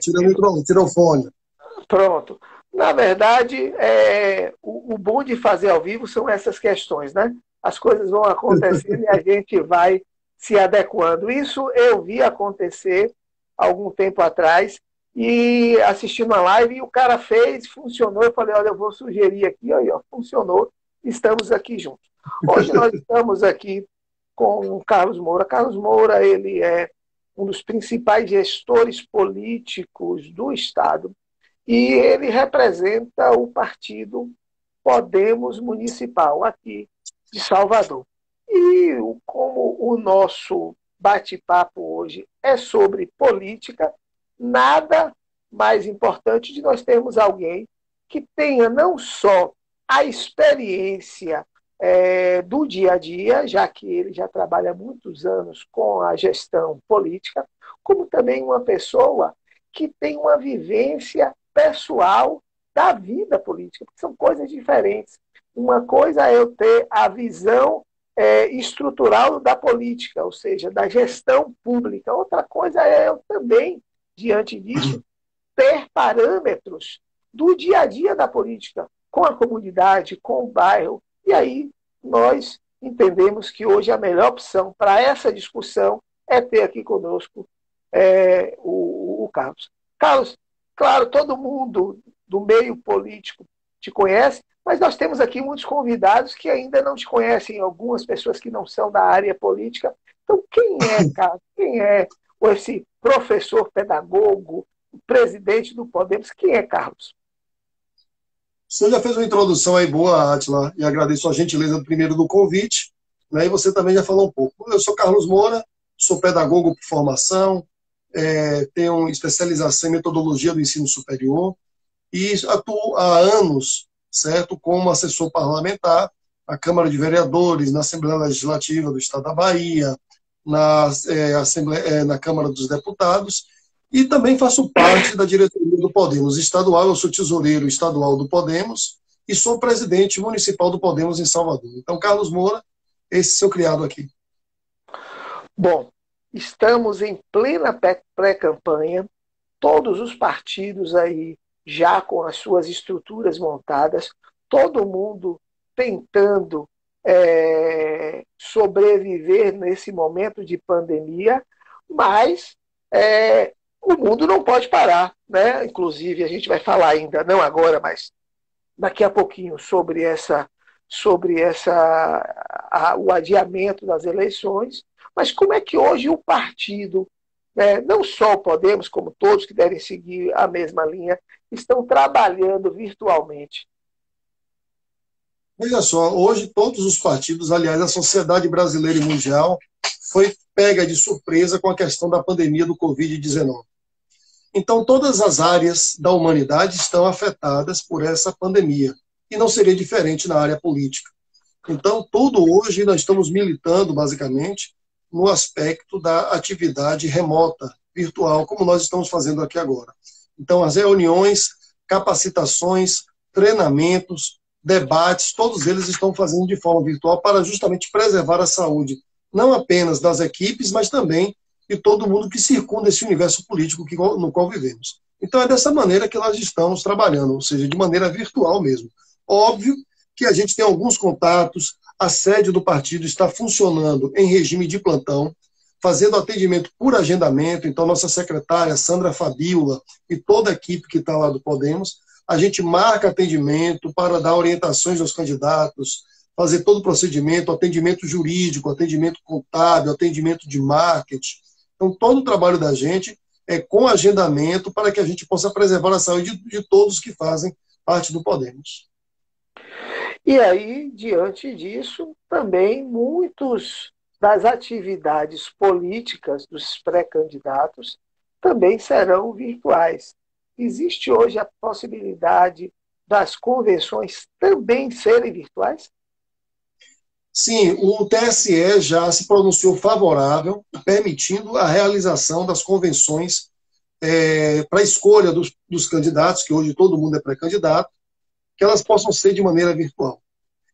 Tira o microfone, tira o fone. Pronto. Na verdade, é, o, o bom de fazer ao vivo são essas questões, né? As coisas vão acontecendo e a gente vai se adequando. Isso eu vi acontecer algum tempo atrás e assistindo uma live e o cara fez, funcionou. Eu falei, olha, eu vou sugerir aqui, aí, ó, funcionou, estamos aqui juntos. Hoje nós estamos aqui com o Carlos Moura. Carlos Moura, ele é um dos principais gestores políticos do Estado e ele representa o partido Podemos Municipal aqui de Salvador. E como o nosso bate-papo hoje é sobre política, nada mais importante de nós termos alguém que tenha não só a experiência é, do dia a dia, já que ele já trabalha muitos anos com a gestão política, como também uma pessoa que tem uma vivência pessoal da vida política, porque são coisas diferentes. Uma coisa é eu ter a visão é, estrutural da política, ou seja, da gestão pública. Outra coisa é eu também, diante disso, ter parâmetros do dia a dia da política, com a comunidade, com o bairro. E aí nós entendemos que hoje a melhor opção para essa discussão é ter aqui conosco é, o, o Carlos. Carlos, claro, todo mundo do meio político te conhece, mas nós temos aqui muitos convidados que ainda não te conhecem, algumas pessoas que não são da área política. Então, quem é, Carlos? Quem é esse professor pedagogo, presidente do Podemos? Quem é Carlos? Você já fez uma introdução aí boa, Atila, e agradeço a gentileza primeiro do convite, né, e você também já falou um pouco. Eu sou Carlos Moura, sou pedagogo por formação, é, tenho especialização em metodologia do ensino superior e atuo há anos, certo, como assessor parlamentar na Câmara de Vereadores, na Assembleia Legislativa do Estado da Bahia, na, é, Assembleia, é, na Câmara dos Deputados e também faço parte da diretoria do Podemos estadual. Eu sou tesoureiro estadual do Podemos e sou presidente municipal do Podemos em Salvador. Então, Carlos Moura, esse seu criado aqui. Bom, estamos em plena pré-campanha, todos os partidos aí já com as suas estruturas montadas, todo mundo tentando é, sobreviver nesse momento de pandemia, mas é, o mundo não pode parar, né? Inclusive a gente vai falar ainda, não agora, mas daqui a pouquinho sobre essa sobre essa a, o adiamento das eleições, mas como é que hoje o partido, né, não só o Podemos, como todos que devem seguir a mesma linha, estão trabalhando virtualmente? Veja só, hoje todos os partidos, aliás, a sociedade brasileira e mundial foi pega de surpresa com a questão da pandemia do Covid-19. Então, todas as áreas da humanidade estão afetadas por essa pandemia. E não seria diferente na área política. Então, tudo hoje nós estamos militando, basicamente, no aspecto da atividade remota, virtual, como nós estamos fazendo aqui agora. Então, as reuniões, capacitações, treinamentos, debates, todos eles estão fazendo de forma virtual para justamente preservar a saúde, não apenas das equipes, mas também e todo mundo que circunda esse universo político que, no qual vivemos. Então é dessa maneira que nós estamos trabalhando, ou seja, de maneira virtual mesmo. Óbvio que a gente tem alguns contatos, a sede do partido está funcionando em regime de plantão, fazendo atendimento por agendamento. Então, nossa secretária, Sandra Fabiola, e toda a equipe que está lá do Podemos, a gente marca atendimento para dar orientações aos candidatos, fazer todo o procedimento, atendimento jurídico, atendimento contábil, atendimento de marketing, então, todo o trabalho da gente é com agendamento para que a gente possa preservar a saúde de, de todos que fazem parte do Podemos. E aí, diante disso, também muitos das atividades políticas dos pré-candidatos também serão virtuais. Existe hoje a possibilidade das convenções também serem virtuais? Sim, o TSE já se pronunciou favorável, permitindo a realização das convenções é, para escolha dos, dos candidatos, que hoje todo mundo é pré-candidato, que elas possam ser de maneira virtual.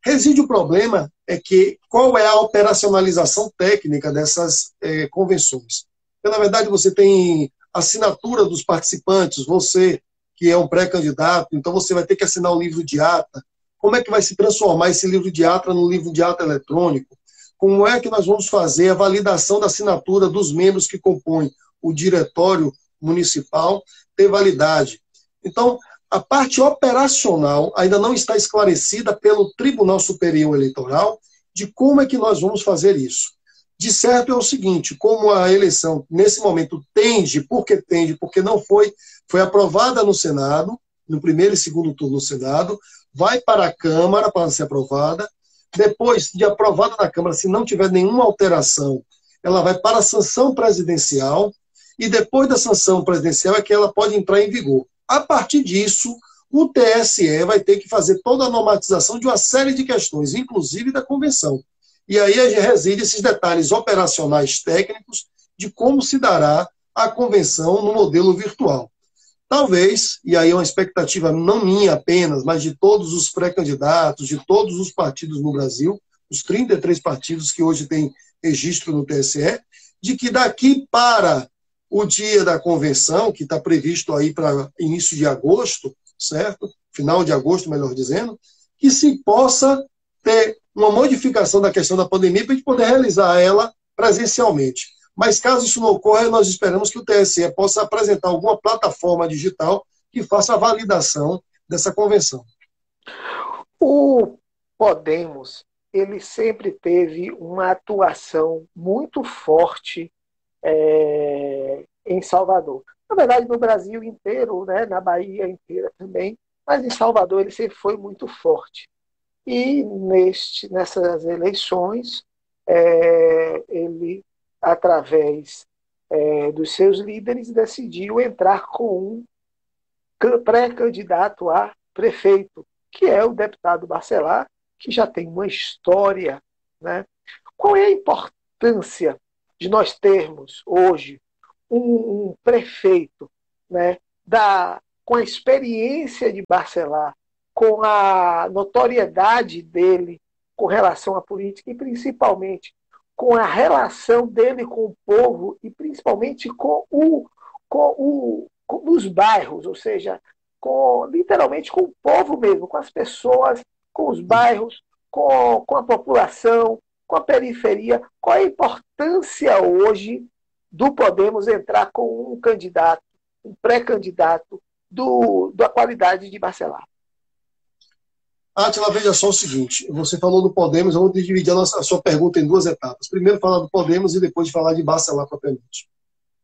Reside o problema é que qual é a operacionalização técnica dessas é, convenções? Porque, na verdade, você tem assinatura dos participantes, você que é um pré-candidato, então você vai ter que assinar um livro de ata. Como é que vai se transformar esse livro de ata no livro de ata eletrônico? Como é que nós vamos fazer a validação da assinatura dos membros que compõem o diretório municipal ter validade? Então, a parte operacional ainda não está esclarecida pelo Tribunal Superior Eleitoral de como é que nós vamos fazer isso. De certo é o seguinte, como a eleição nesse momento tende, porque tende, porque não foi, foi aprovada no Senado, no primeiro e segundo turno no Senado, vai para a Câmara para ser aprovada, depois de aprovada na Câmara, se não tiver nenhuma alteração, ela vai para a sanção presidencial, e depois da sanção presidencial é que ela pode entrar em vigor. A partir disso, o TSE vai ter que fazer toda a normatização de uma série de questões, inclusive da convenção. E aí reside esses detalhes operacionais técnicos de como se dará a convenção no modelo virtual. Talvez, e aí é uma expectativa não minha apenas, mas de todos os pré-candidatos, de todos os partidos no Brasil, os 33 partidos que hoje têm registro no TSE, de que daqui para o dia da convenção, que está previsto aí para início de agosto, certo? Final de agosto, melhor dizendo, que se possa ter uma modificação da questão da pandemia para a gente poder realizar ela presencialmente. Mas caso isso não ocorra, nós esperamos que o TSE possa apresentar alguma plataforma digital que faça a validação dessa convenção. O Podemos, ele sempre teve uma atuação muito forte é, em Salvador. Na verdade, no Brasil inteiro, né, na Bahia inteira também, mas em Salvador ele sempre foi muito forte. E neste, nessas eleições, é, ele, através é, dos seus líderes, decidiu entrar com um pré-candidato a prefeito, que é o deputado Barcelar, que já tem uma história. Né? Qual é a importância de nós termos hoje um, um prefeito né, da, com a experiência de Barcelar, com a notoriedade dele com relação à política e principalmente com a relação dele com o povo e principalmente com o com o com os bairros, ou seja, com literalmente com o povo mesmo, com as pessoas, com os bairros, com, com a população, com a periferia. Qual a importância hoje do Podemos entrar com um candidato, um pré-candidato do, da qualidade de Barcelar? Atila, veja só o seguinte: você falou do Podemos, vou dividir a, nossa, a sua pergunta em duas etapas. Primeiro, falar do Podemos e depois falar de Bacelar propriamente.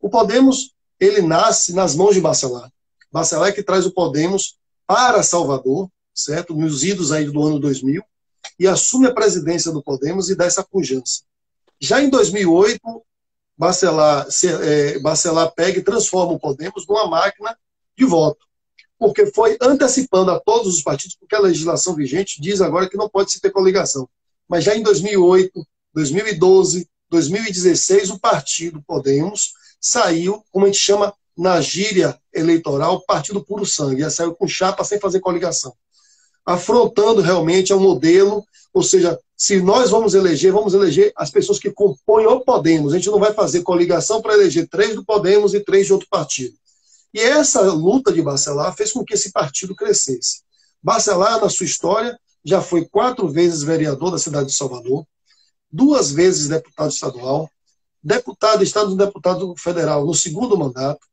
O Podemos, ele nasce nas mãos de Bacelar. Bacelar é que traz o Podemos para Salvador, certo? Nos idos aí do ano 2000, e assume a presidência do Podemos e dá essa pujança. Já em 2008, Bacelar, é, pega e transforma o Podemos numa máquina de voto porque foi antecipando a todos os partidos, porque a legislação vigente diz agora que não pode se ter coligação. Mas já em 2008, 2012, 2016, o partido Podemos saiu, como a gente chama na gíria eleitoral, partido puro sangue, já saiu com chapa sem fazer coligação. Afrontando realmente ao modelo, ou seja, se nós vamos eleger, vamos eleger as pessoas que compõem o Podemos. A gente não vai fazer coligação para eleger três do Podemos e três de outro partido. E essa luta de Bacelar fez com que esse partido crescesse. Bacelar, na sua história, já foi quatro vezes vereador da cidade de Salvador, duas vezes deputado estadual, deputado estado deputado federal no segundo mandato,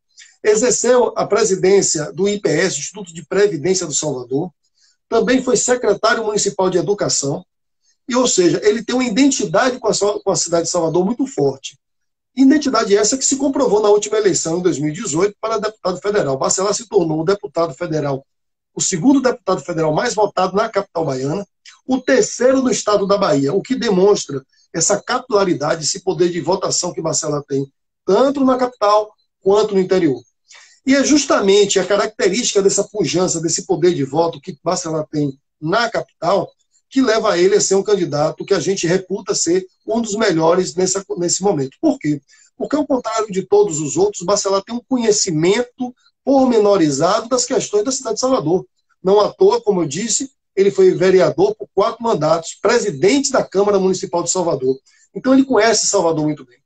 exerceu a presidência do IPS, Instituto de Previdência do Salvador, também foi secretário municipal de educação, e ou seja, ele tem uma identidade com a, com a cidade de Salvador muito forte. Identidade essa que se comprovou na última eleição, em 2018, para deputado federal. Bacelar se tornou o deputado federal, o segundo deputado federal mais votado na capital baiana, o terceiro no estado da Bahia, o que demonstra essa capilaridade, esse poder de votação que Bacelar tem, tanto na capital quanto no interior. E é justamente a característica dessa pujança, desse poder de voto que Bacelar tem na capital, que leva ele a ser um candidato que a gente reputa ser um dos melhores nessa, nesse momento. Por quê? Porque, ao contrário de todos os outros, Bacelar tem um conhecimento pormenorizado das questões da cidade de Salvador. Não à toa, como eu disse, ele foi vereador por quatro mandatos, presidente da Câmara Municipal de Salvador. Então, ele conhece Salvador muito bem.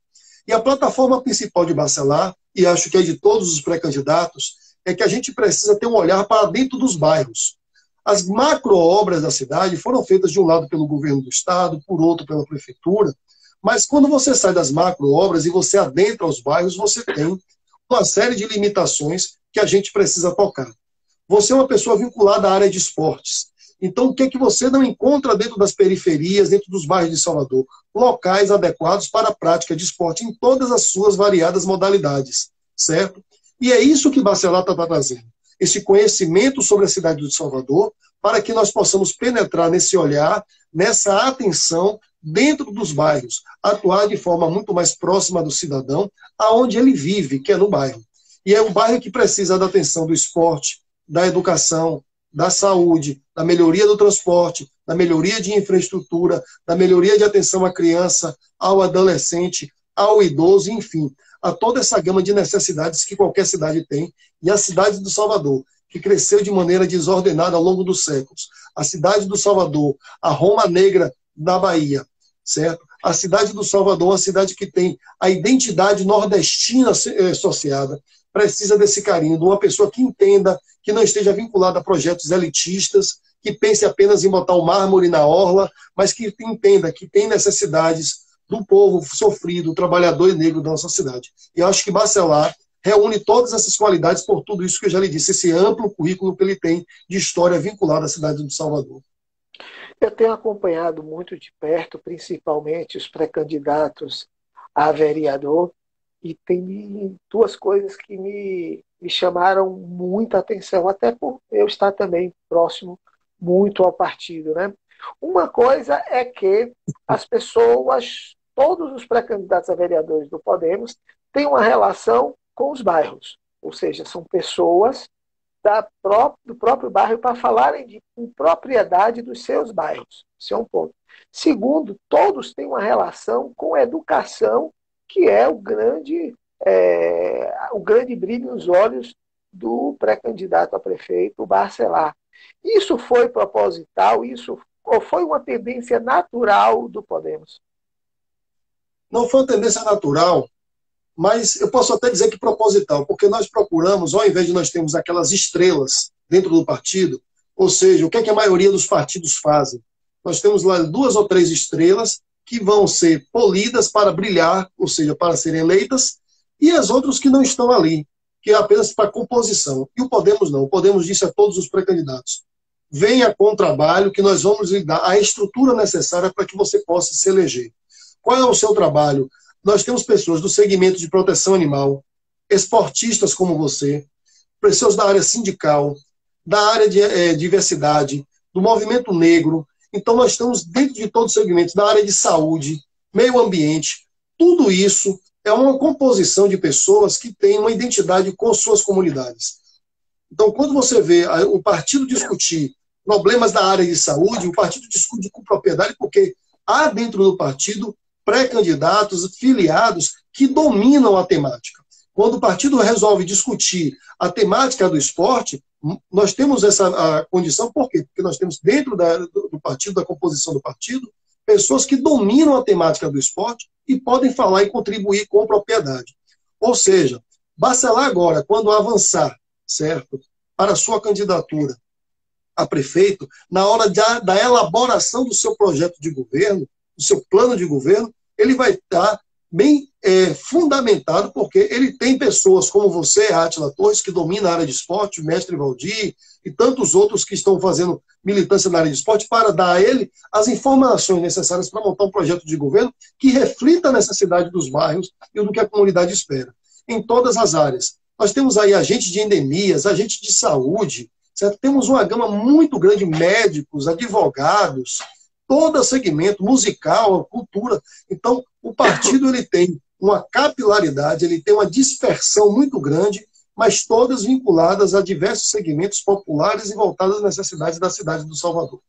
E a plataforma principal de Bacelar, e acho que é de todos os pré-candidatos, é que a gente precisa ter um olhar para dentro dos bairros. As macro-obras da cidade foram feitas de um lado pelo governo do estado, por outro pela prefeitura, mas quando você sai das macro-obras e você adentra os bairros, você tem uma série de limitações que a gente precisa tocar. Você é uma pessoa vinculada à área de esportes. Então, o que é que você não encontra dentro das periferias, dentro dos bairros de Salvador? Locais adequados para a prática de esporte em todas as suas variadas modalidades, certo? E é isso que Bacelar está trazendo. Esse conhecimento sobre a cidade de Salvador, para que nós possamos penetrar nesse olhar, nessa atenção dentro dos bairros, atuar de forma muito mais próxima do cidadão, aonde ele vive, que é no bairro. E é um bairro que precisa da atenção do esporte, da educação, da saúde, da melhoria do transporte, da melhoria de infraestrutura, da melhoria de atenção à criança, ao adolescente, ao idoso, enfim, a toda essa gama de necessidades que qualquer cidade tem. E a cidade do Salvador, que cresceu de maneira desordenada ao longo dos séculos. A cidade do Salvador, a Roma Negra da Bahia, certo? A cidade do Salvador, uma cidade que tem a identidade nordestina eh, associada, precisa desse carinho, de uma pessoa que entenda, que não esteja vinculada a projetos elitistas, que pense apenas em botar o mármore na orla, mas que entenda que tem necessidades do povo sofrido, trabalhador e negro da nossa cidade. E acho que Bacelar reúne todas essas qualidades por tudo isso que eu já lhe disse, esse amplo currículo que ele tem de história vinculada à cidade de Salvador. Eu tenho acompanhado muito de perto, principalmente os pré-candidatos a vereador, e tem duas coisas que me, me chamaram muita atenção, até por eu estar também próximo muito ao partido. Né? Uma coisa é que as pessoas, todos os pré-candidatos a vereadores do Podemos, têm uma relação com os bairros, ou seja, são pessoas pró do próprio bairro para falarem de propriedade dos seus bairros. Isso é um ponto. Segundo, todos têm uma relação com educação que é o grande, é, o grande brilho nos olhos do pré-candidato a prefeito, Barcelar. Isso foi proposital, isso foi uma tendência natural do Podemos? Não foi uma tendência natural, mas eu posso até dizer que proposital, porque nós procuramos, ao invés de nós termos aquelas estrelas dentro do partido, ou seja, o que, é que a maioria dos partidos fazem? Nós temos lá duas ou três estrelas que vão ser polidas para brilhar, ou seja, para serem eleitas, e as outras que não estão ali, que é apenas para composição. E o Podemos não. O Podemos disse a todos os pré-candidatos: venha com o trabalho que nós vamos lhe dar a estrutura necessária para que você possa se eleger. Qual é o seu trabalho? Nós temos pessoas do segmento de proteção animal, esportistas como você, pessoas da área sindical, da área de é, diversidade, do movimento negro, então, nós estamos dentro de todos os segmentos, da área de saúde, meio ambiente, tudo isso é uma composição de pessoas que têm uma identidade com suas comunidades. Então, quando você vê o partido discutir problemas da área de saúde, o partido discute com propriedade, porque há dentro do partido pré-candidatos, filiados, que dominam a temática. Quando o partido resolve discutir a temática do esporte, nós temos essa condição, por quê? Porque nós temos dentro da, do, do partido, da composição do partido, pessoas que dominam a temática do esporte e podem falar e contribuir com propriedade. Ou seja, Bacelar agora, quando avançar, certo, para a sua candidatura a prefeito, na hora da elaboração do seu projeto de governo, do seu plano de governo, ele vai estar bem é, fundamentado, porque ele tem pessoas como você, Átila Torres, que domina a área de esporte, o mestre Valdir, e tantos outros que estão fazendo militância na área de esporte, para dar a ele as informações necessárias para montar um projeto de governo que reflita a necessidade dos bairros e do que a comunidade espera, em todas as áreas. Nós temos aí agentes de endemias, agentes de saúde, certo? temos uma gama muito grande, médicos, advogados, todo segmento, musical, cultura. Então, o partido ele tem uma capilaridade, ele tem uma dispersão muito grande, mas todas vinculadas a diversos segmentos populares e voltadas às necessidades da cidade do Salvador.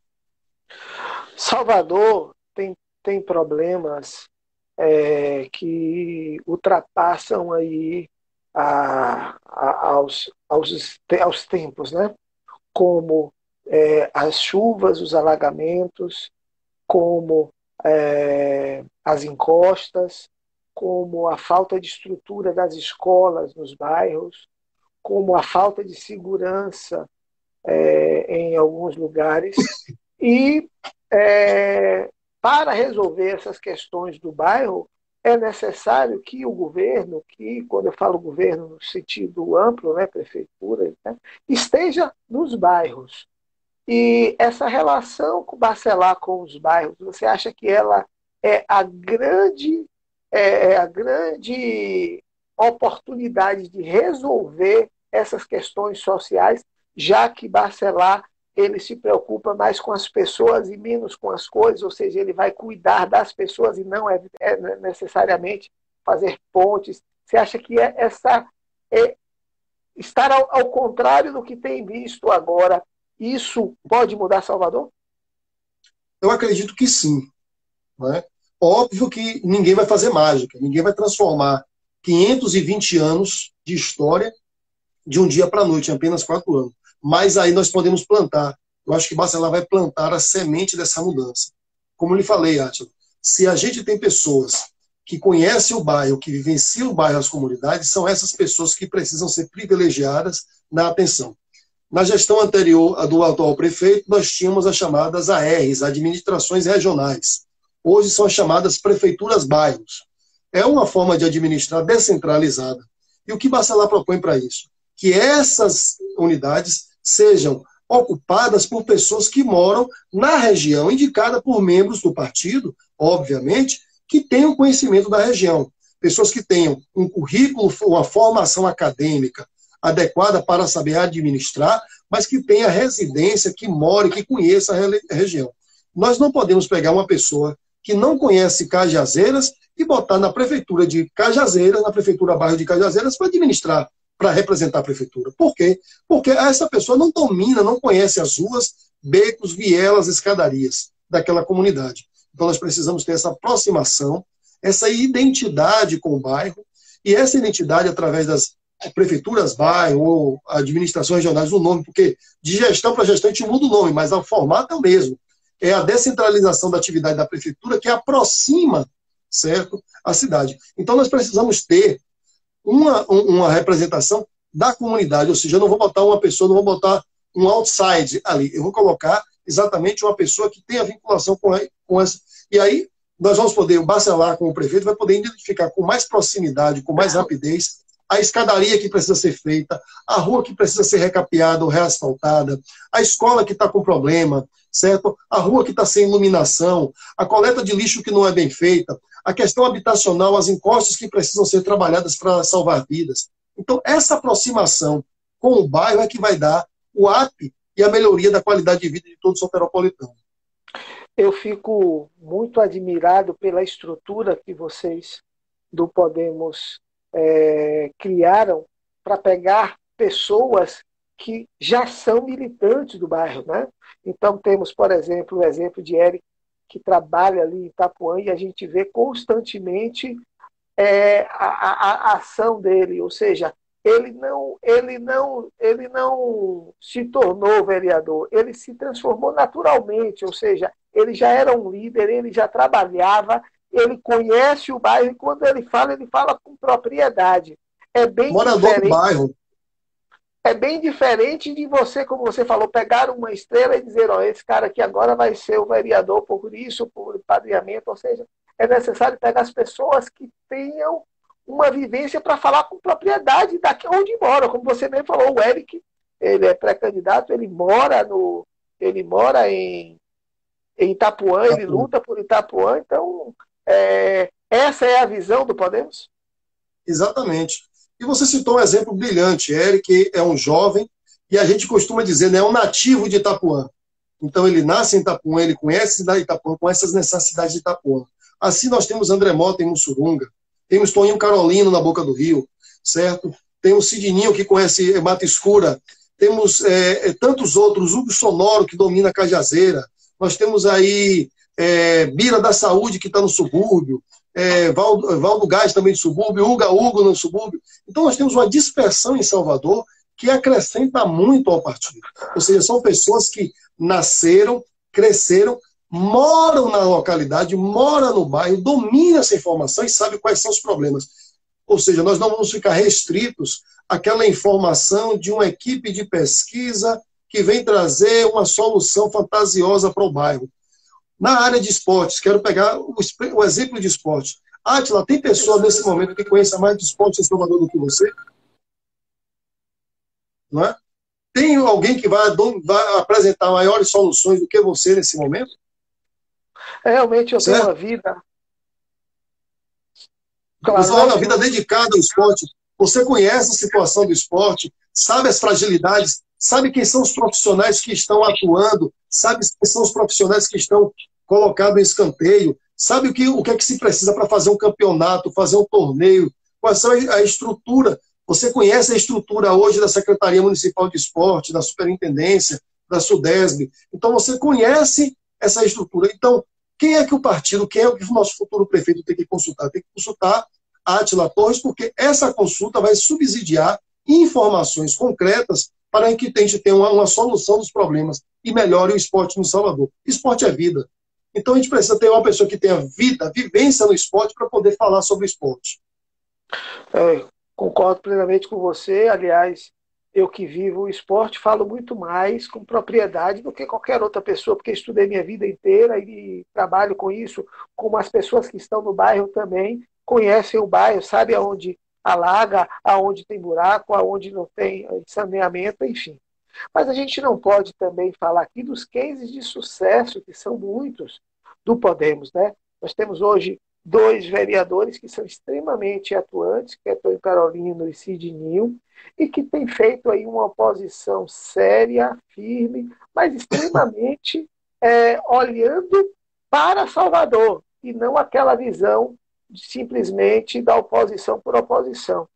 Salvador tem, tem problemas é, que ultrapassam aí a, a, aos, aos, aos tempos, né? como é, as chuvas, os alagamentos, como é, as encostas, como a falta de estrutura das escolas nos bairros, como a falta de segurança é, em alguns lugares. E é, para resolver essas questões do bairro, é necessário que o governo, que quando eu falo governo no sentido amplo, né, prefeitura, né, esteja nos bairros. E essa relação com Bacelar com os bairros, você acha que ela é a grande, é, é a grande oportunidade de resolver essas questões sociais, já que Bacelar ele se preocupa mais com as pessoas e menos com as coisas, ou seja, ele vai cuidar das pessoas e não é, é necessariamente fazer pontes. Você acha que é essa é, estar ao, ao, contrário do que tem visto agora, isso pode mudar Salvador? Eu acredito que sim. Né? Óbvio que ninguém vai fazer mágica, ninguém vai transformar 520 anos de história de um dia para a noite, em apenas quatro anos mas aí nós podemos plantar. Eu acho que Bacelar vai plantar a semente dessa mudança. Como eu lhe falei, Átila, se a gente tem pessoas que conhecem o bairro, que vivenciam o bairro, as comunidades, são essas pessoas que precisam ser privilegiadas na atenção. Na gestão anterior do atual prefeito, nós tínhamos as chamadas ARs, Administrações Regionais. Hoje são as chamadas Prefeituras Bairros. É uma forma de administrar descentralizada. E o que Bacelar propõe para isso? Que essas unidades sejam ocupadas por pessoas que moram na região, indicada por membros do partido, obviamente, que tenham conhecimento da região. Pessoas que tenham um currículo, uma formação acadêmica adequada para saber administrar, mas que tenha residência, que more, que conheça a região. Nós não podemos pegar uma pessoa que não conhece Cajazeiras e botar na prefeitura de Cajazeiras, na prefeitura bairro de Cajazeiras, para administrar para representar a prefeitura. Por quê? Porque essa pessoa não domina, não conhece as ruas, becos, vielas, escadarias daquela comunidade. Então nós precisamos ter essa aproximação, essa identidade com o bairro, e essa identidade através das prefeituras bairro ou administrações regionais, o nome, porque de gestão para gestão a gente muda o nome, mas o formato é o mesmo. É a descentralização da atividade da prefeitura que aproxima, certo, a cidade. Então nós precisamos ter uma, uma representação da comunidade, ou seja, eu não vou botar uma pessoa, não vou botar um outside ali, eu vou colocar exatamente uma pessoa que tenha vinculação com, com essa. E aí nós vamos poder, o Bacelar com o prefeito vai poder identificar com mais proximidade, com mais rapidez, a escadaria que precisa ser feita, a rua que precisa ser recapeada ou reasfaltada, a escola que está com problema, certo? A rua que está sem iluminação, a coleta de lixo que não é bem feita, a questão habitacional, as encostas que precisam ser trabalhadas para salvar vidas. Então, essa aproximação com o bairro é que vai dar o up e a melhoria da qualidade de vida de todo o soteropolitano. Eu fico muito admirado pela estrutura que vocês do Podemos é, criaram para pegar pessoas que já são militantes do bairro. Né? Então, temos, por exemplo, o exemplo de Eric que trabalha ali em Itapuã e a gente vê constantemente é, a, a, a, ação dele, ou seja, ele não, ele não, ele não se tornou vereador, ele se transformou naturalmente, ou seja, ele já era um líder, ele já trabalhava, ele conhece o bairro e quando ele fala, ele fala com propriedade. É bem Morador diferente. do bairro é bem diferente de você, como você falou, pegar uma estrela e dizer, ó, esse cara aqui agora vai ser o vereador por isso, por padrinhamento, ou seja, é necessário pegar as pessoas que tenham uma vivência para falar com propriedade daqui onde mora, como você mesmo falou, o Eric, ele é pré-candidato, ele mora no, ele mora em, em Itapuã, ele luta por Itapuã, então é, essa é a visão do Podemos? Exatamente. E você citou um exemplo brilhante. Eric é um jovem e a gente costuma dizer, né, é um nativo de Itapuã. Então ele nasce em Itapuã, ele conhece a cidade de Itapuã, conhece as necessidades de Itapuã. Assim nós temos André Mota em Mussurunga, temos Toninho Carolino na Boca do Rio, certo? Temos Sidininho que conhece Mata Escura, temos é, é, tantos outros, Hugo Sonoro que domina Cajazeira, nós temos aí é, Bira da Saúde, que está no subúrbio, é, Valdo, Valdo Gás também no subúrbio, Uga Hugo no subúrbio. Então nós temos uma dispersão em Salvador que acrescenta muito ao partido. Ou seja, são pessoas que nasceram, cresceram, moram na localidade, moram no bairro, dominam essa informação e sabem quais são os problemas. Ou seja, nós não vamos ficar restritos àquela informação de uma equipe de pesquisa que vem trazer uma solução fantasiosa para o bairro. Na área de esportes, quero pegar o, o exemplo de esporte. Atila, tem pessoa nesse momento que conheça mais de esporte em Salvador do que você? Não é? Tem alguém que vai, vai apresentar maiores soluções do que você nesse momento? Realmente eu certo? tenho uma vida. Claro, você tem uma vida dedicada ao esporte. Você conhece a situação do esporte, sabe as fragilidades, sabe quem são os profissionais que estão atuando, sabe quem são os profissionais que estão colocados em escanteio, sabe o que, o que é que se precisa para fazer um campeonato, fazer um torneio, qual é a estrutura você conhece a estrutura hoje da Secretaria Municipal de Esporte, da Superintendência, da SUDESB. Então, você conhece essa estrutura. Então, quem é que o partido, quem é que o nosso futuro prefeito tem que consultar? Tem que consultar a Atila Torres, porque essa consulta vai subsidiar informações concretas para que a gente tenha uma, uma solução dos problemas e melhore o esporte no Salvador. Esporte é vida. Então a gente precisa ter uma pessoa que tenha vida, vivência no esporte para poder falar sobre esporte. É, Concordo plenamente com você. Aliás, eu que vivo o esporte falo muito mais com propriedade do que qualquer outra pessoa, porque estudei minha vida inteira e trabalho com isso, como as pessoas que estão no bairro também conhecem o bairro, sabem aonde alaga, aonde tem buraco, aonde não tem saneamento, enfim. Mas a gente não pode também falar aqui dos cases de sucesso, que são muitos, do Podemos. Né? Nós temos hoje dois vereadores que são extremamente atuantes, que é Tony Carolino e Sidnil, e que têm feito aí uma oposição séria, firme, mas extremamente é, olhando para Salvador, e não aquela visão simplesmente da oposição por oposição.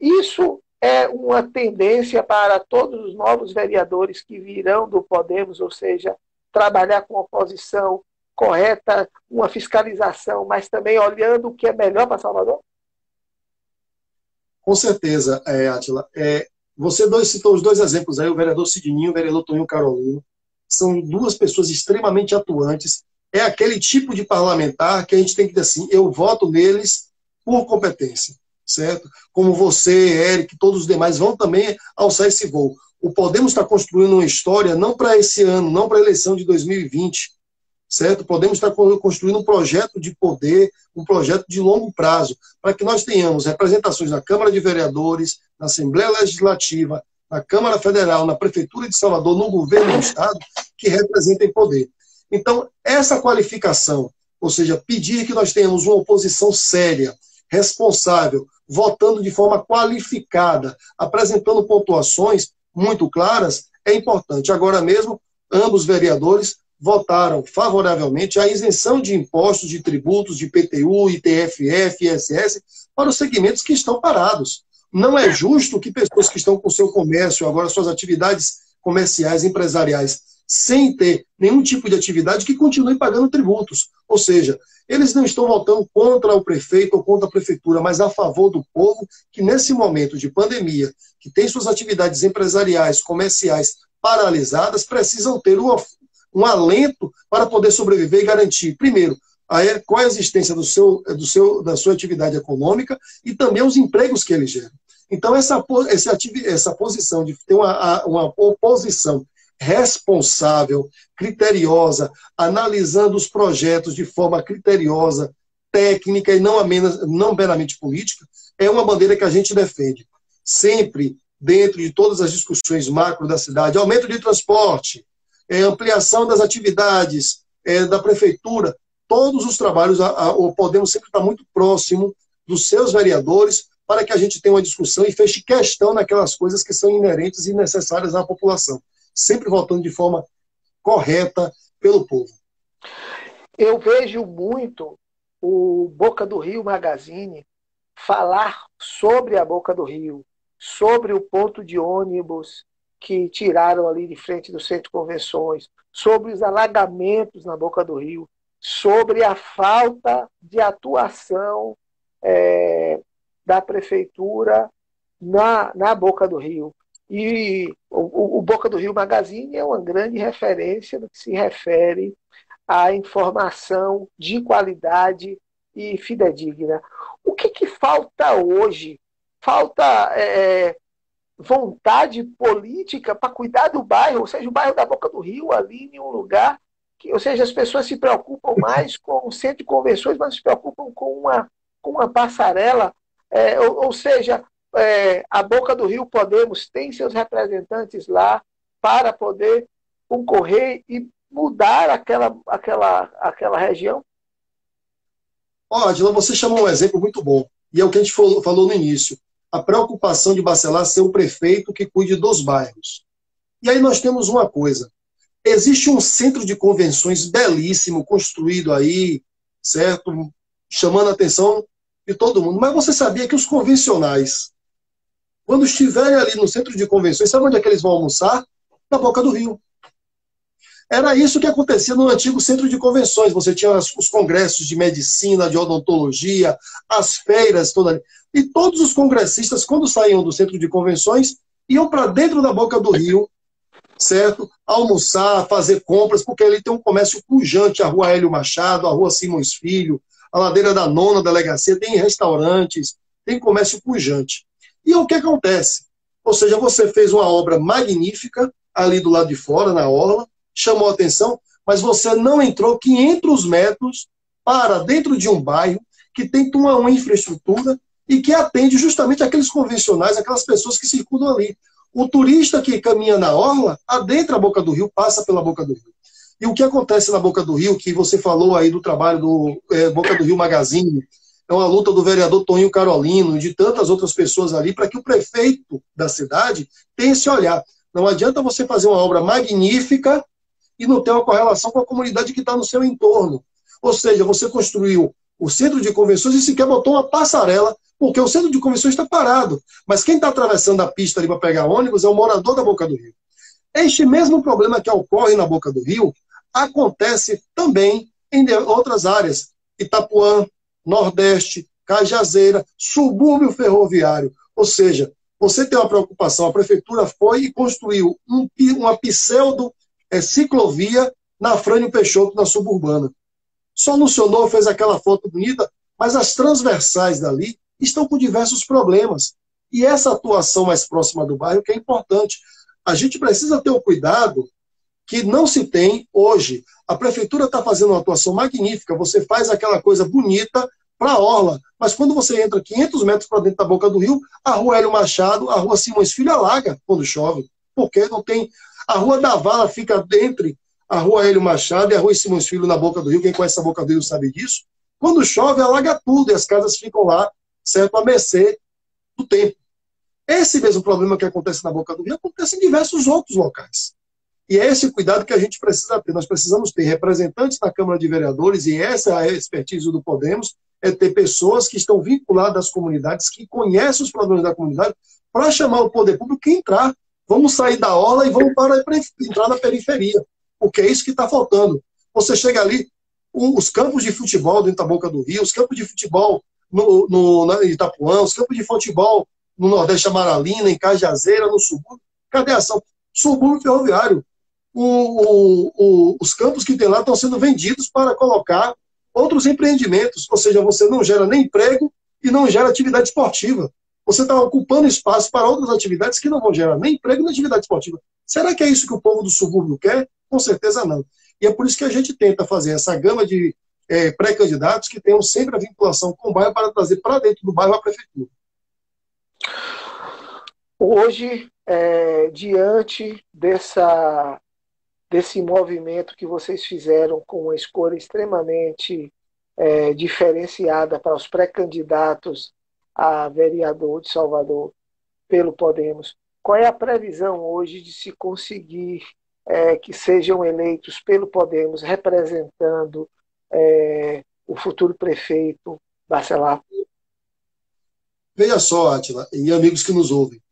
Isso é uma tendência para todos os novos vereadores que virão do Podemos, ou seja, trabalhar com oposição, correta, uma fiscalização, mas também olhando o que é melhor para Salvador? Com certeza, é, Atila. É, você dois, citou os dois exemplos aí, o vereador Sidninho e o vereador Toninho Carolino. São duas pessoas extremamente atuantes. É aquele tipo de parlamentar que a gente tem que dizer assim, eu voto neles por competência, certo? Como você, Eric, todos os demais vão também alçar esse voo. O Podemos está construindo uma história não para esse ano, não para a eleição de 2020, certo? Podemos estar construindo um projeto de poder, um projeto de longo prazo, para que nós tenhamos representações na Câmara de Vereadores, na Assembleia Legislativa, na Câmara Federal, na Prefeitura de Salvador, no governo do Estado, que representem poder. Então, essa qualificação, ou seja, pedir que nós tenhamos uma oposição séria, responsável, votando de forma qualificada, apresentando pontuações muito claras, é importante. Agora mesmo, ambos vereadores votaram favoravelmente a isenção de impostos, de tributos, de PTU, ITFF, ISS, para os segmentos que estão parados. Não é justo que pessoas que estão com seu comércio, agora suas atividades comerciais, empresariais, sem ter nenhum tipo de atividade, que continuem pagando tributos. Ou seja, eles não estão votando contra o prefeito ou contra a prefeitura, mas a favor do povo que, nesse momento de pandemia, que tem suas atividades empresariais, comerciais paralisadas, precisam ter uma, um alento para poder sobreviver e garantir, primeiro, a coexistência do seu, do seu, da sua atividade econômica e também os empregos que ele gera. Então, essa, essa, essa posição de ter uma, uma oposição responsável, criteriosa, analisando os projetos de forma criteriosa, técnica e não, apenas, não meramente política, é uma bandeira que a gente defende. Sempre dentro de todas as discussões macro da cidade, aumento de transporte, é, ampliação das atividades é, da prefeitura, todos os trabalhos, o Podemos sempre está muito próximo dos seus vereadores para que a gente tenha uma discussão e feche questão naquelas coisas que são inerentes e necessárias à população, sempre votando de forma correta pelo povo. Eu vejo muito o Boca do Rio Magazine falar sobre a Boca do Rio, sobre o ponto de ônibus, que tiraram ali de frente do centro de convenções, sobre os alagamentos na boca do rio, sobre a falta de atuação é, da prefeitura na, na boca do rio. E o, o, Boca do Rio Magazine é uma grande referência no que se refere à informação de qualidade e fidedigna. O que, que falta hoje? Falta é, vontade política para cuidar do bairro, ou seja, o bairro da Boca do Rio, ali em um lugar que, ou seja, as pessoas se preocupam mais com o centro de convenções, mas se preocupam com uma, com uma passarela, é, ou, ou, seja, é, a Boca do Rio Podemos tem seus representantes lá para poder concorrer e mudar aquela, aquela, aquela região? Ó, oh, você chamou um exemplo muito bom, e é o que a gente falou, falou no início a preocupação de Bacelar ser o prefeito que cuide dos bairros. E aí nós temos uma coisa. Existe um centro de convenções belíssimo, construído aí, certo? Chamando a atenção de todo mundo. Mas você sabia que os convencionais, quando estiverem ali no centro de convenções, sabe onde é que eles vão almoçar? Na boca do rio. Era isso que acontecia no antigo centro de convenções. Você tinha os congressos de medicina, de odontologia, as feiras, toda ali. E todos os congressistas, quando saíam do centro de convenções, iam para dentro da boca do rio, certo? Almoçar, fazer compras, porque ali tem um comércio pujante, a rua Hélio Machado, a rua Simões Filho, a ladeira da nona delegacia, tem restaurantes, tem comércio pujante. E o que acontece? Ou seja, você fez uma obra magnífica ali do lado de fora, na orla, chamou atenção, mas você não entrou 500 metros para dentro de um bairro que tem uma, uma infraestrutura e que atende justamente aqueles convencionais, aquelas pessoas que circulam ali. O turista que caminha na orla, adentra a boca do rio, passa pela boca do rio. E o que acontece na Boca do Rio, que você falou aí do trabalho do é, Boca do Rio Magazine, é uma luta do vereador Toninho Carolino e de tantas outras pessoas ali para que o prefeito da cidade tenha esse olhar. Não adianta você fazer uma obra magnífica e não ter uma correlação com a comunidade que está no seu entorno. Ou seja, você construiu o centro de convenções e sequer botou uma passarela porque o centro de convenções está parado. Mas quem está atravessando a pista ali para pegar ônibus é o morador da Boca do Rio. Este mesmo problema que ocorre na Boca do Rio acontece também em outras áreas. Itapuã, Nordeste, Cajazeira, subúrbio ferroviário. Ou seja, você tem uma preocupação, a prefeitura foi e construiu um, uma pseudo é, ciclovia na Frânio Peixoto, na suburbana. Solucionou, fez aquela foto bonita, mas as transversais dali estão com diversos problemas. E essa atuação mais próxima do bairro que é importante. A gente precisa ter o cuidado que não se tem hoje. A prefeitura está fazendo uma atuação magnífica, você faz aquela coisa bonita para a orla, mas quando você entra 500 metros para dentro da boca do rio, a rua Hélio Machado, a rua Simões Filho alaga quando chove, porque não tem... A rua da Vala fica entre a rua Hélio Machado e a rua Simões Filho na boca do rio, quem conhece a boca do rio sabe disso. Quando chove, alaga tudo e as casas ficam lá certo? A mercê do tempo. Esse mesmo problema que acontece na Boca do Rio acontece em diversos outros locais. E é esse cuidado que a gente precisa ter. Nós precisamos ter representantes na Câmara de Vereadores, e essa é a expertise do Podemos, é ter pessoas que estão vinculadas às comunidades, que conhecem os problemas da comunidade, para chamar o poder público e entrar. Vamos sair da orla e vamos para entrar na periferia, porque é isso que está faltando. Você chega ali, os campos de futebol dentro da Boca do Rio, os campos de futebol no, no, na Itapuã, os campos de futebol no Nordeste Amaralina, em Cajazeira, no subúrbio. Cadê a ação? Subúrbio ferroviário. O, o, os campos que tem lá estão sendo vendidos para colocar outros empreendimentos, ou seja, você não gera nem emprego e não gera atividade esportiva. Você está ocupando espaço para outras atividades que não vão gerar nem emprego nem atividade esportiva. Será que é isso que o povo do subúrbio quer? Com certeza não. E é por isso que a gente tenta fazer essa gama de é, pré-candidatos que tenham sempre a vinculação com o bairro para trazer para dentro do bairro a prefeitura. Hoje, é, diante dessa, desse movimento que vocês fizeram com uma escolha extremamente é, diferenciada para os pré-candidatos a vereador de Salvador pelo Podemos, qual é a previsão hoje de se conseguir é, que sejam eleitos pelo Podemos representando é, o futuro prefeito Bacelar? Veja só, Atila, e amigos que nos ouvem.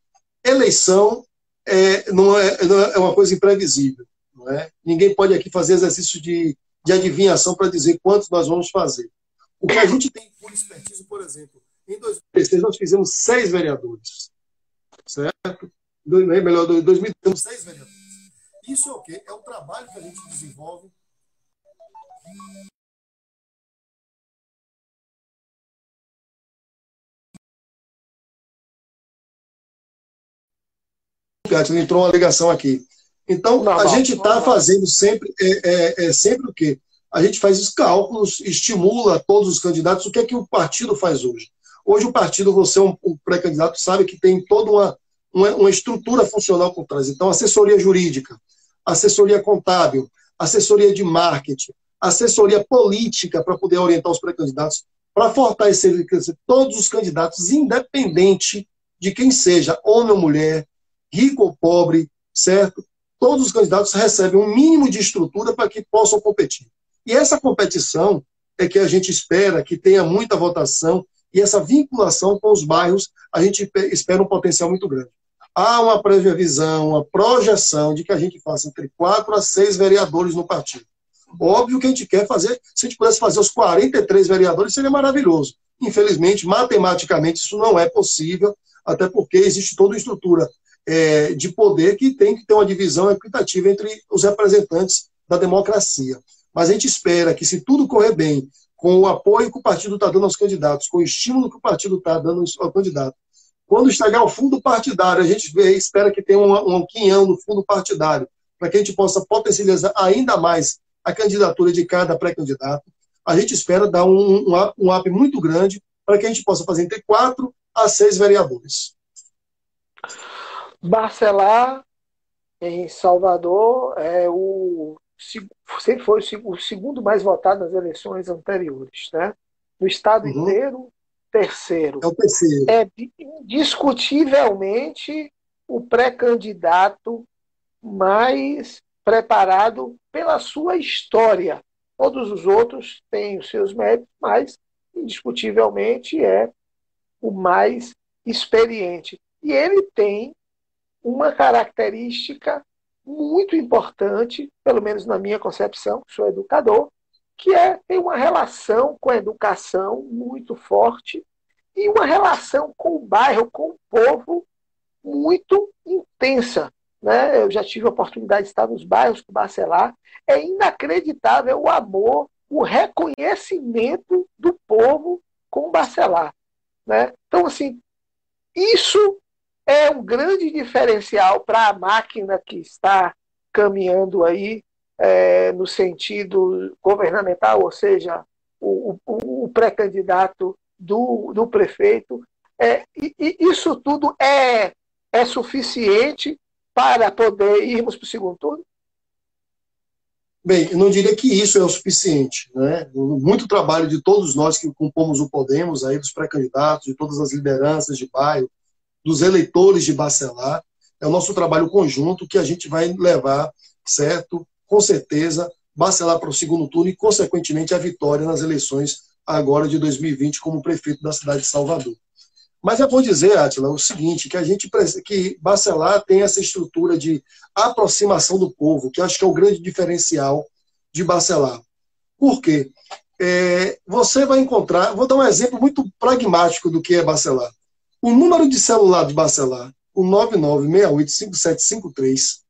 Eleição é, não, é, não é uma coisa imprevisível. Não é? Ninguém pode aqui fazer exercício de, de adivinhação para dizer quantos nós vamos fazer. O que a gente tem por expertise, por exemplo, em 2016 nós fizemos seis vereadores. Certo? Melhor, em 2000 temos seis vereadores. Isso é o quê? É o trabalho que a gente desenvolve entrou uma ligação aqui. Então, a gente está fazendo sempre, é, é, é, sempre o quê? A gente faz os cálculos, estimula todos os candidatos. O que é que o partido faz hoje? Hoje o partido, você é um, um pré-candidato, sabe que tem toda uma, uma, uma, estrutura funcional por trás. Então, assessoria jurídica, assessoria contábil, assessoria de marketing, assessoria política para poder orientar os pré-candidatos, para fortalecer todos os candidatos, independente de quem seja, homem ou mulher, rico ou pobre, certo? Todos os candidatos recebem um mínimo de estrutura para que possam competir. E essa competição é que a gente espera que tenha muita votação e essa vinculação com os bairros, a gente espera um potencial muito grande. Há uma previsão, uma projeção de que a gente faça entre quatro a seis vereadores no partido. Óbvio que a gente quer fazer, se a gente pudesse fazer os 43 vereadores, seria maravilhoso. Infelizmente, matematicamente, isso não é possível, até porque existe toda uma estrutura é, de poder que tem que ter uma divisão equitativa entre os representantes da democracia. Mas a gente espera que, se tudo correr bem, com o apoio que o partido está dando aos candidatos, com o estímulo que o partido está dando ao candidato, quando chegar o fundo partidário, a gente vê, espera que tenha um, um quinhão no fundo partidário, para que a gente possa potencializar ainda mais a candidatura de cada pré-candidato. A gente espera dar um, um, um up muito grande para que a gente possa fazer entre quatro a seis vereadores. Barcelar, em Salvador, é o, sempre foi o segundo mais votado nas eleições anteriores. Né? No estado uhum. inteiro, terceiro. É o terceiro. É indiscutivelmente o pré-candidato mais preparado pela sua história. Todos os outros têm os seus méritos, mas indiscutivelmente é o mais experiente. E ele tem uma característica muito importante, pelo menos na minha concepção, sou educador, que é ter uma relação com a educação muito forte e uma relação com o bairro, com o povo muito intensa. Né? Eu já tive a oportunidade de estar nos bairros com Bacelar. É inacreditável o amor, o reconhecimento do povo com Bacelar. Né? Então, assim, isso é um grande diferencial para a máquina que está caminhando aí é, no sentido governamental, ou seja, o, o, o pré-candidato do, do prefeito. É, e, e isso tudo é, é suficiente para poder irmos para o segundo turno? Bem, eu não diria que isso é o suficiente. Né? Muito trabalho de todos nós que compomos o Podemos, aí, dos pré-candidatos, de todas as lideranças de bairro, dos eleitores de Bacelar. É o nosso trabalho conjunto que a gente vai levar, certo? Com certeza, Bacelar para o segundo turno e, consequentemente, a vitória nas eleições agora de 2020 como prefeito da cidade de Salvador. Mas é bom dizer, Atila, o seguinte, que a gente que Bacelar tem essa estrutura de aproximação do povo, que acho que é o grande diferencial de Bacelar. Por quê? É, você vai encontrar, vou dar um exemplo muito pragmático do que é Bacelar. O número de celular de Bacelar, o 99685753,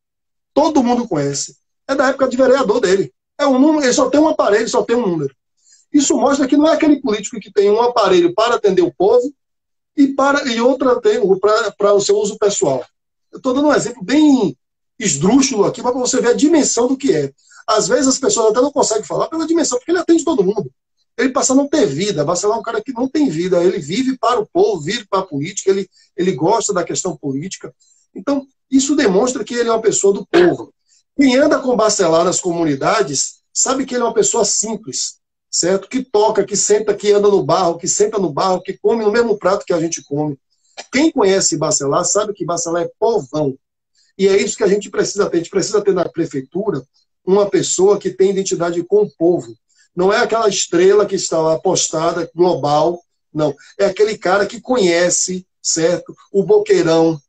todo mundo conhece. É da época de vereador dele. É um número, ele só tem um aparelho, só tem um número. Isso mostra que não é aquele político que tem um aparelho para atender o povo e, para, e outra para o seu uso pessoal. Eu estou dando um exemplo bem esdrúxulo aqui, para você ver a dimensão do que é. Às vezes as pessoas até não conseguem falar pela dimensão, porque ele atende todo mundo ele passa a não ter vida. Barcelona é um cara que não tem vida. Ele vive para o povo, vive para a política, ele, ele gosta da questão política. Então, isso demonstra que ele é uma pessoa do povo. Quem anda com Barcelona nas comunidades sabe que ele é uma pessoa simples, certo? Que toca, que senta, que anda no barro, que senta no barro, que come no mesmo prato que a gente come. Quem conhece Barcelona sabe que Barcelona é povão. E é isso que a gente precisa ter. A gente precisa ter na prefeitura uma pessoa que tem identidade com o povo, não é aquela estrela que está lá postada, global, não. É aquele cara que conhece, certo? O boqueirão,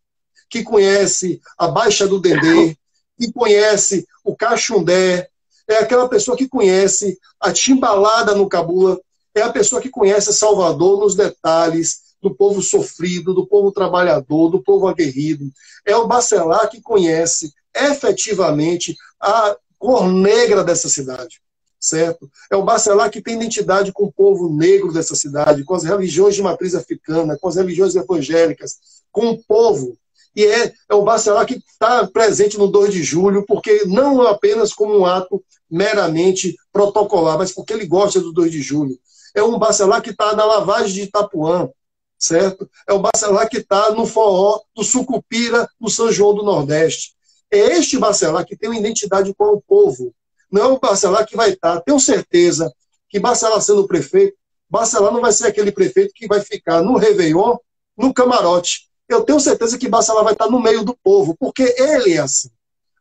que conhece a Baixa do Dendê, que conhece o Caxundé, é aquela pessoa que conhece a timbalada no Cabula, é a pessoa que conhece Salvador nos detalhes do povo sofrido, do povo trabalhador, do povo aguerrido. É o Bacelar que conhece efetivamente a cor negra dessa cidade, certo? É o Bacelar que tem identidade com o povo negro dessa cidade, com as religiões de matriz africana, com as religiões evangélicas, com o povo. E é, é o Bacelar que está presente no 2 de julho, porque não apenas como um ato meramente protocolar, mas porque ele gosta do 2 de julho. É um Bacelar que está na lavagem de Itapuã, certo? É o Bacelar que está no forró do Sucupira, no São João do Nordeste. É este Bacelar que tem uma identidade com o povo. Não é o Bacelar que vai estar. Tenho certeza que Bacelar sendo prefeito, Bacelar não vai ser aquele prefeito que vai ficar no Réveillon, no camarote. Eu tenho certeza que Bacelar vai estar no meio do povo, porque ele é assim.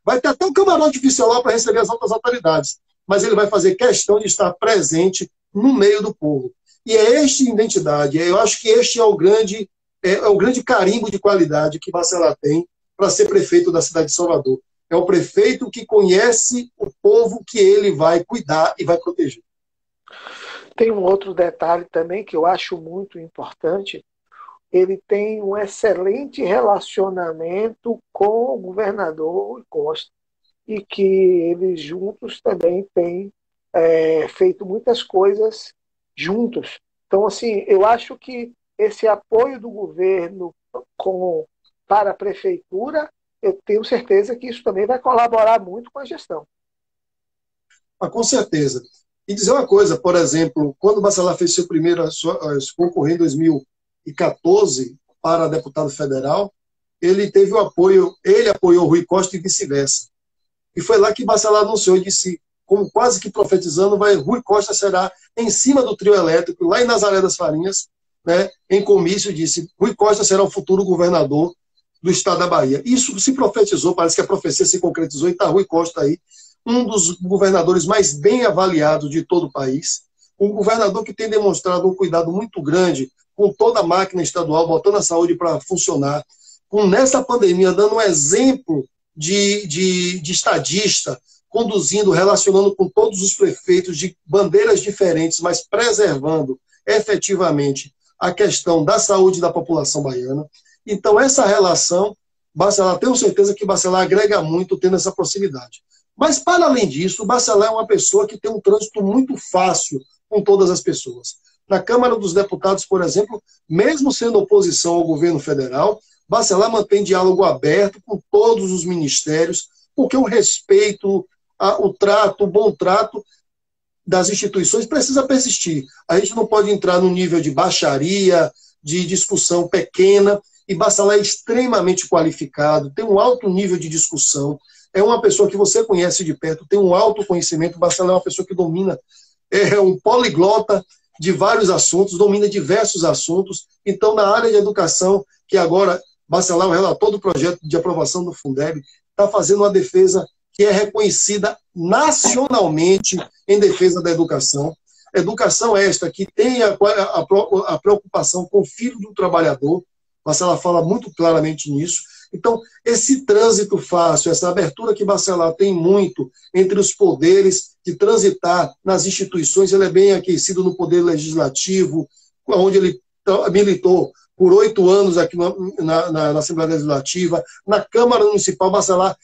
Vai ter até um camarote oficial lá para receber as outras autoridades. Mas ele vai fazer questão de estar presente no meio do povo. E é esta identidade, eu acho que este é o grande, é, é o grande carimbo de qualidade que Bacelar tem para ser prefeito da cidade de Salvador. É o prefeito que conhece o povo que ele vai cuidar e vai proteger. Tem um outro detalhe também que eu acho muito importante. Ele tem um excelente relacionamento com o governador Costa e que eles juntos também têm é, feito muitas coisas juntos. Então, assim, eu acho que esse apoio do governo com, para a prefeitura, eu tenho certeza que isso também vai colaborar muito com a gestão. Ah, com certeza. E dizer uma coisa, por exemplo, quando o Bacelar fez seu primeiro concorrer em 2014 para deputado federal, ele teve o apoio, ele apoiou Rui Costa e vice-versa. E foi lá que Bacelar anunciou e disse: como quase que profetizando, vai, Rui Costa será em cima do trio elétrico, lá em Nazaré das Farinhas, né, em comício, disse: Rui Costa será o futuro governador do estado da Bahia. Isso se profetizou, parece que a profecia se concretizou, e está Rui Costa aí, um dos governadores mais bem avaliados de todo o país, um governador que tem demonstrado um cuidado muito grande com toda a máquina estadual, botando a saúde para funcionar, com nessa pandemia dando um exemplo de, de, de estadista, conduzindo, relacionando com todos os prefeitos de bandeiras diferentes, mas preservando efetivamente a questão da saúde da população baiana. Então, essa relação, Bacelar, tenho certeza que Bacelar agrega muito tendo essa proximidade. Mas, para além disso, Bacelar é uma pessoa que tem um trânsito muito fácil com todas as pessoas. Na Câmara dos Deputados, por exemplo, mesmo sendo oposição ao governo federal, Bacelar mantém diálogo aberto com todos os ministérios, porque o respeito, o trato, o bom trato das instituições precisa persistir. A gente não pode entrar no nível de baixaria, de discussão pequena, e Bacelar é extremamente qualificado, tem um alto nível de discussão, é uma pessoa que você conhece de perto, tem um alto conhecimento, Bacelar é uma pessoa que domina, é um poliglota de vários assuntos, domina diversos assuntos, então na área de educação, que agora Bacelar, o relator do projeto de aprovação do Fundeb, está fazendo uma defesa que é reconhecida nacionalmente em defesa da educação. Educação esta que tem a, a, a preocupação com o filho do trabalhador, Marcela fala muito claramente nisso. Então, esse trânsito fácil, essa abertura que Bacelar tem muito entre os poderes, de transitar nas instituições, ele é bem aquecido no poder legislativo, onde ele militou por oito anos aqui na, na, na, Assembleia Legislativa, na Câmara Municipal Bacelar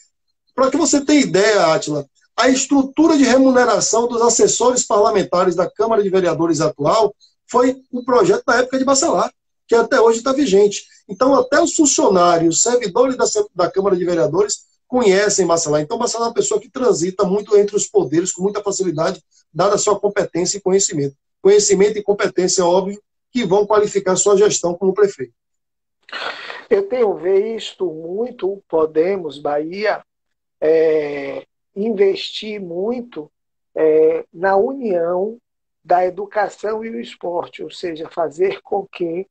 para que você tenha ideia, Átila, a estrutura de remuneração dos assessores parlamentares da Câmara de Vereadores atual foi um projeto da época de Bacelar, que até hoje está vigente. Então, até os funcionários, servidores da, da Câmara de Vereadores conhecem Bacelar. Então, Bacelar é uma pessoa que transita muito entre os poderes com muita facilidade, dada a sua competência e conhecimento. Conhecimento e competência, óbvio, que vão qualificar sua gestão como prefeito. Eu tenho visto muito o Podemos Bahia é, investir muito é, na união da educação e o esporte, ou seja, fazer com que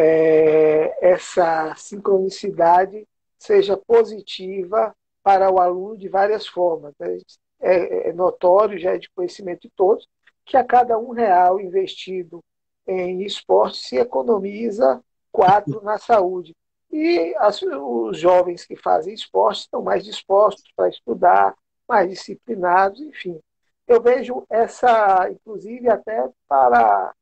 é, essa sincronicidade seja positiva para o aluno de várias formas. Né? É, é, notório, já é de conhecimento de todos, que a cada um real investido em esporte se economiza quatro na saúde. e as, os jovens que fazem esporte estão mais dispostos para estudar, mais disciplinados, enfim. Eu vejo essa, inclusive até para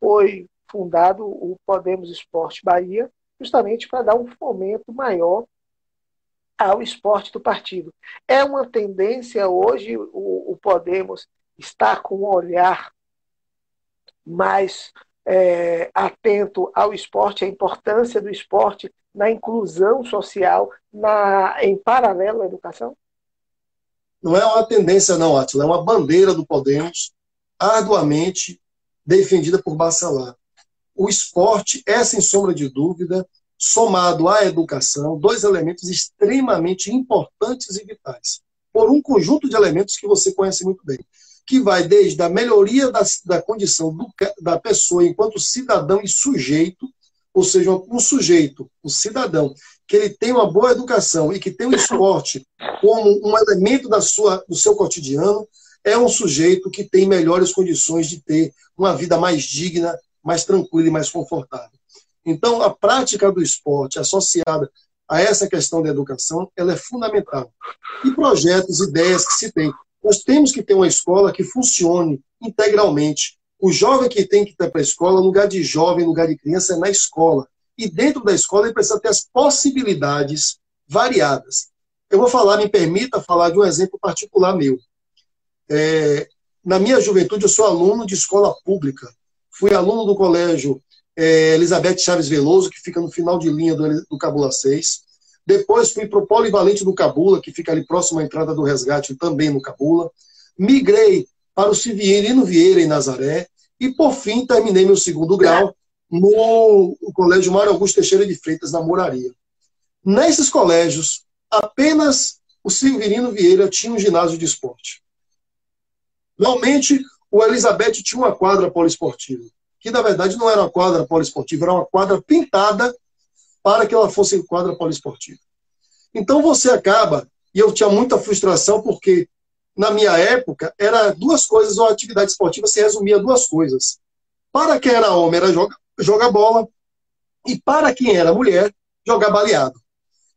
foi fundado o Podemos Esporte Bahia, justamente para dar um fomento maior ao esporte do partido. É uma tendência hoje o, o Podemos estar com um olhar mais é, atento ao esporte, à importância do esporte na inclusão social, na, em paralelo à educação? Não é uma tendência, não, Atila, é uma bandeira do Podemos, arduamente defendida por Bacelar. O esporte é, sem sombra de dúvida, somado à educação, dois elementos extremamente importantes e vitais, por um conjunto de elementos que você conhece muito bem, que vai desde a melhoria da, da condição do, da pessoa enquanto cidadão e sujeito, ou seja, um sujeito, um cidadão, que ele tem uma boa educação e que tem o esporte como um elemento da sua, do seu cotidiano, é um sujeito que tem melhores condições de ter uma vida mais digna, mais tranquila e mais confortável. Então, a prática do esporte associada a essa questão da educação, ela é fundamental. E projetos, ideias que se tem. Nós temos que ter uma escola que funcione integralmente. O jovem que tem que ir para a escola, lugar de jovem, lugar de criança, é na escola. E dentro da escola ele precisa ter as possibilidades variadas. Eu vou falar, me permita falar de um exemplo particular meu. É, na minha juventude, eu sou aluno de escola pública. Fui aluno do colégio é, Elizabeth Chaves Veloso, que fica no final de linha do, do Cabula 6. Depois fui para o Polivalente do Cabula, que fica ali próximo à entrada do resgate, também no Cabula. Migrei para o Severino Vieira, em Nazaré. E, por fim, terminei meu segundo grau no Colégio Mário Augusto Teixeira de Freitas, na Moraria. Nesses colégios, apenas o Severino Vieira tinha um ginásio de esporte. Realmente, o Elizabeth tinha uma quadra poliesportiva que na verdade não era uma quadra poliesportiva, era uma quadra pintada para que ela fosse quadra poliesportiva. Então você acaba, e eu tinha muita frustração porque na minha época era duas coisas, uma atividade esportiva se resumia a duas coisas. Para quem era homem era jogar, jogar bola e para quem era mulher jogar baleado.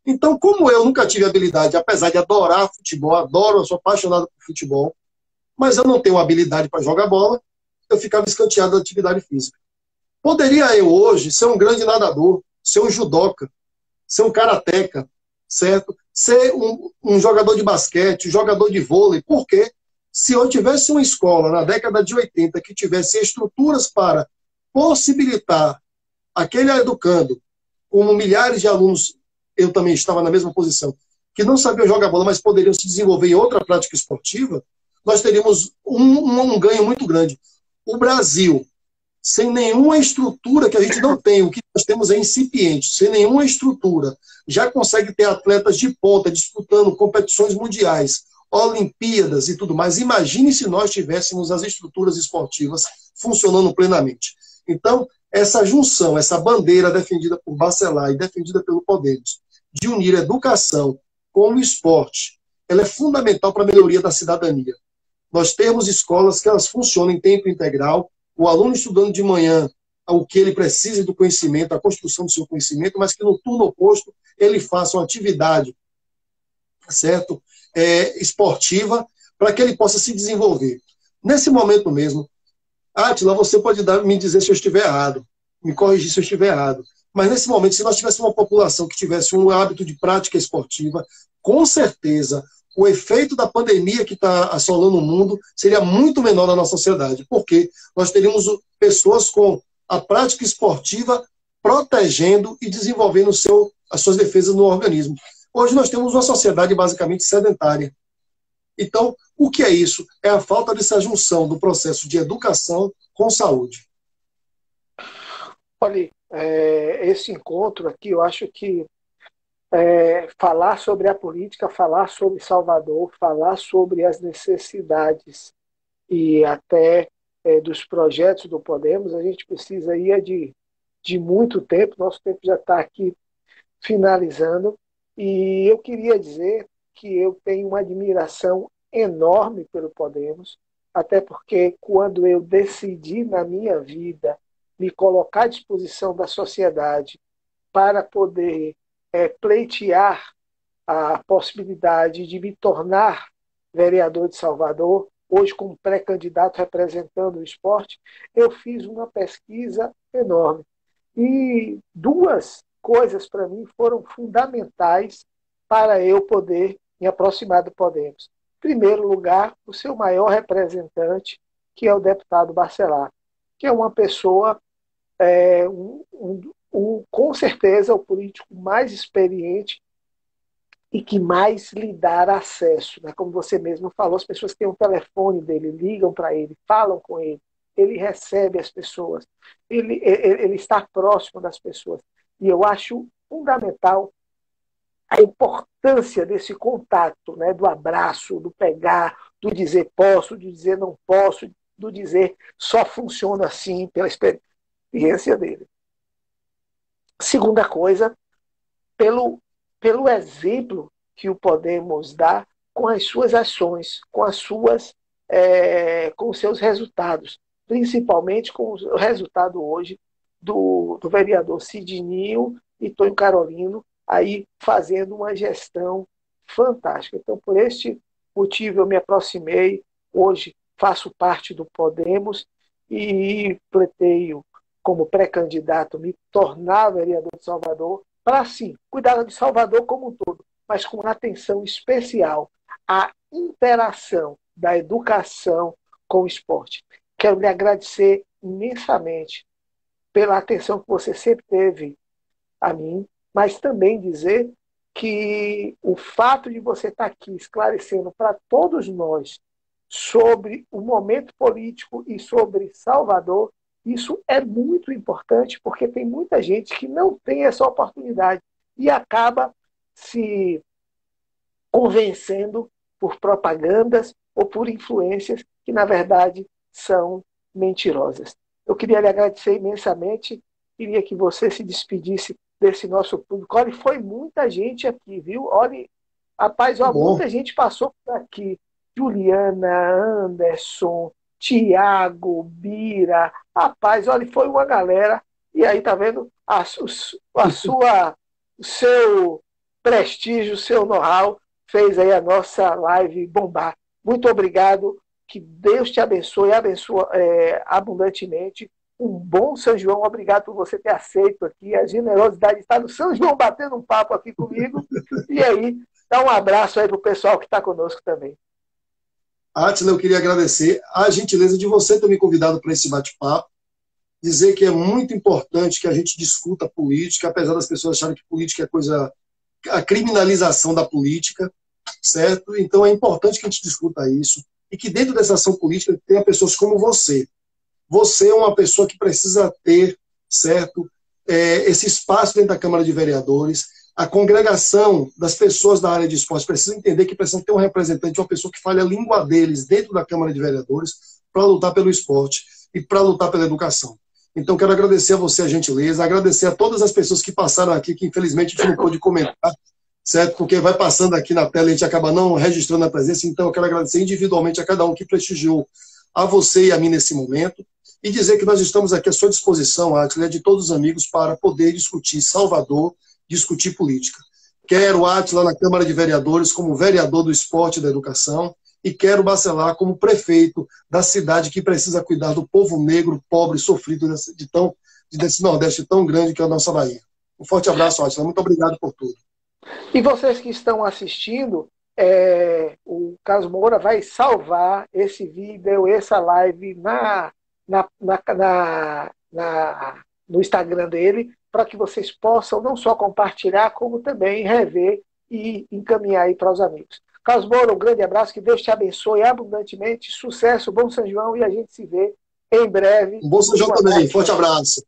Então, como eu nunca tive habilidade, apesar de adorar futebol, adoro, eu sou apaixonado por futebol, mas eu não tenho habilidade para jogar bola, eu ficava escanteado da atividade física. Poderia eu hoje ser um grande nadador, ser um judoca, ser um karateca, certo? Ser um, um jogador de basquete, um jogador de vôlei. Por quê? Se eu tivesse uma escola na década de 80 que tivesse estruturas para possibilitar aquele educando, como milhares de alunos, eu também estava na mesma posição, que não sabiam jogar bola, mas poderiam se desenvolver em outra prática esportiva, nós teríamos um, um, um ganho muito grande o Brasil, sem nenhuma estrutura que a gente não tem, o que nós temos é incipiente, sem nenhuma estrutura, já consegue ter atletas de ponta disputando competições mundiais, Olimpíadas e tudo mais. Imagine se nós tivéssemos as estruturas esportivas funcionando plenamente. Então, essa junção, essa bandeira defendida por Bacelar e defendida pelo Podemos, de unir educação com o esporte, ela é fundamental para a melhoria da cidadania nós temos escolas que elas funcionam em tempo integral, o aluno estudando de manhã o que ele precisa do conhecimento, a construção do seu conhecimento, mas que no turno oposto ele faça uma atividade, certo? É, esportiva, para que ele possa se desenvolver. Nesse momento mesmo, Atila, você pode dar, me dizer se eu estiver errado, me corrigir se eu estiver errado. Mas nesse momento, se nós tivéssemos uma população que tivesse um hábito de prática esportiva, com certeza o efeito da pandemia que está assolando o mundo seria muito menor na nossa sociedade, porque nós teríamos pessoas com a prática esportiva protegendo e desenvolvendo seu, as suas defesas no organismo. Hoje nós temos uma sociedade basicamente sedentária. Então, o que é isso? É a falta dessa junção do processo de educação com saúde. Olha, é, esse encontro aqui, eu acho que é, falar sobre a política, falar sobre Salvador, falar sobre as necessidades e até é, dos projetos do Podemos, a gente precisa ir de, de muito tempo, nosso tempo já está aqui finalizando, e eu queria dizer que eu tenho uma admiração enorme pelo Podemos, até porque quando eu decidi na minha vida me colocar à disposição da sociedade para poder é, pleitear a possibilidade de me tornar vereador de Salvador, hoje como pré-candidato representando o esporte, eu fiz uma pesquisa enorme. E duas coisas para mim foram fundamentais para eu poder me aproximar do Podemos. Em primeiro lugar, o seu maior representante, que é o deputado Barcelar, que é uma pessoa, é, um, um, um, com certeza, o político mais experiente e que mais lhe dá acesso. Né? Como você mesmo falou, as pessoas têm o um telefone dele, ligam para ele, falam com ele, ele recebe as pessoas, ele, ele, ele está próximo das pessoas. E eu acho fundamental a importância desse contato, né? do abraço, do pegar, do dizer posso, do dizer não posso, do dizer só funciona assim pela experiência dele. Segunda coisa, pelo pelo exemplo que o Podemos dá com as suas ações, com as suas, é, com os seus resultados, principalmente com o resultado hoje do, do vereador Sidnil e Tonho Carolino, aí fazendo uma gestão fantástica. Então, por este motivo, eu me aproximei, hoje faço parte do Podemos e pretendo, como pré-candidato, me tornar vereador de Salvador para sim cuidar de Salvador como um todo, mas com atenção especial à interação da educação com o esporte. Quero lhe agradecer imensamente pela atenção que você sempre teve a mim, mas também dizer que o fato de você estar aqui esclarecendo para todos nós sobre o momento político e sobre Salvador isso é muito importante porque tem muita gente que não tem essa oportunidade e acaba se convencendo por propagandas ou por influências que, na verdade, são mentirosas. Eu queria lhe agradecer imensamente, queria que você se despedisse desse nosso público. Olha, foi muita gente aqui, viu? Olha, rapaz, ó, muita gente passou por aqui. Juliana, Anderson, Tiago, Bira, rapaz, olha, foi uma galera. E aí, tá vendo? A, a sua, o seu prestígio, o seu know-how fez aí a nossa live bombar. Muito obrigado. Que Deus te abençoe e abençoe é, abundantemente. Um bom São João. Obrigado por você ter aceito aqui. A generosidade está no São João batendo um papo aqui comigo. E aí, dá um abraço aí para o pessoal que está conosco também. Atila, eu queria agradecer a gentileza de você ter me convidado para esse bate-papo, dizer que é muito importante que a gente discuta política, apesar das pessoas acharem que política é coisa. a criminalização da política, certo? Então é importante que a gente discuta isso e que dentro dessa ação política tenha pessoas como você. Você é uma pessoa que precisa ter, certo? É, esse espaço dentro da Câmara de Vereadores, a congregação das pessoas da área de esporte precisa entender que precisa ter um representante, uma pessoa que fale a língua deles dentro da Câmara de Vereadores para lutar pelo esporte e para lutar pela educação. Então, quero agradecer a você a gentileza, agradecer a todas as pessoas que passaram aqui, que infelizmente a gente não pôde comentar, certo? Porque vai passando aqui na tela e a gente acaba não registrando a presença. Então, eu quero agradecer individualmente a cada um que prestigiou a você e a mim nesse momento e dizer que nós estamos aqui à sua disposição, Atila, de todos os amigos, para poder discutir Salvador discutir política. Quero Atila na Câmara de Vereadores como vereador do esporte e da educação e quero Bacelar como prefeito da cidade que precisa cuidar do povo negro, pobre, sofrido de tão, desse Nordeste tão grande que é a nossa Bahia. Um forte abraço, Atila. Muito obrigado por tudo. E vocês que estão assistindo, é, o Carlos Moura vai salvar esse vídeo, essa live na, na, na, na no Instagram dele para que vocês possam não só compartilhar, como também rever e encaminhar aí para os amigos. Carlos Moura, um grande abraço, que Deus te abençoe abundantemente, sucesso, bom São João e a gente se vê em breve. Um bom São João também, forte abraço.